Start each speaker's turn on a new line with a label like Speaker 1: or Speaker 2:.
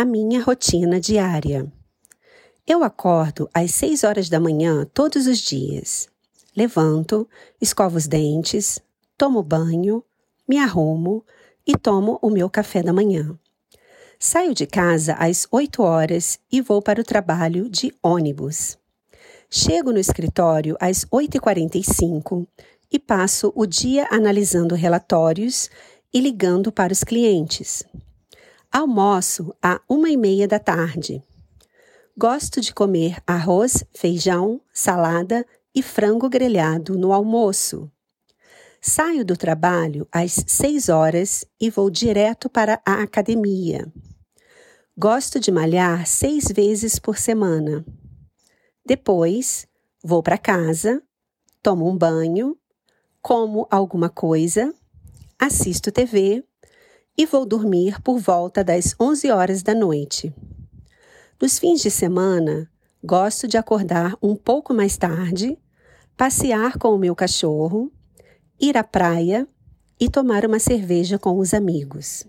Speaker 1: A minha rotina diária. Eu acordo às 6 horas da manhã todos os dias. Levanto, escovo os dentes, tomo banho, me arrumo e tomo o meu café da manhã. Saio de casa às 8 horas e vou para o trabalho de ônibus. Chego no escritório às 8h45 e passo o dia analisando relatórios e ligando para os clientes. Almoço à uma e meia da tarde. Gosto de comer arroz, feijão, salada e frango grelhado no almoço. Saio do trabalho às seis horas e vou direto para a academia. Gosto de malhar seis vezes por semana. Depois, vou para casa, tomo um banho, como alguma coisa, assisto TV e vou dormir por volta das 11 horas da noite. Nos fins de semana, gosto de acordar um pouco mais tarde, passear com o meu cachorro, ir à praia e tomar uma cerveja com os amigos.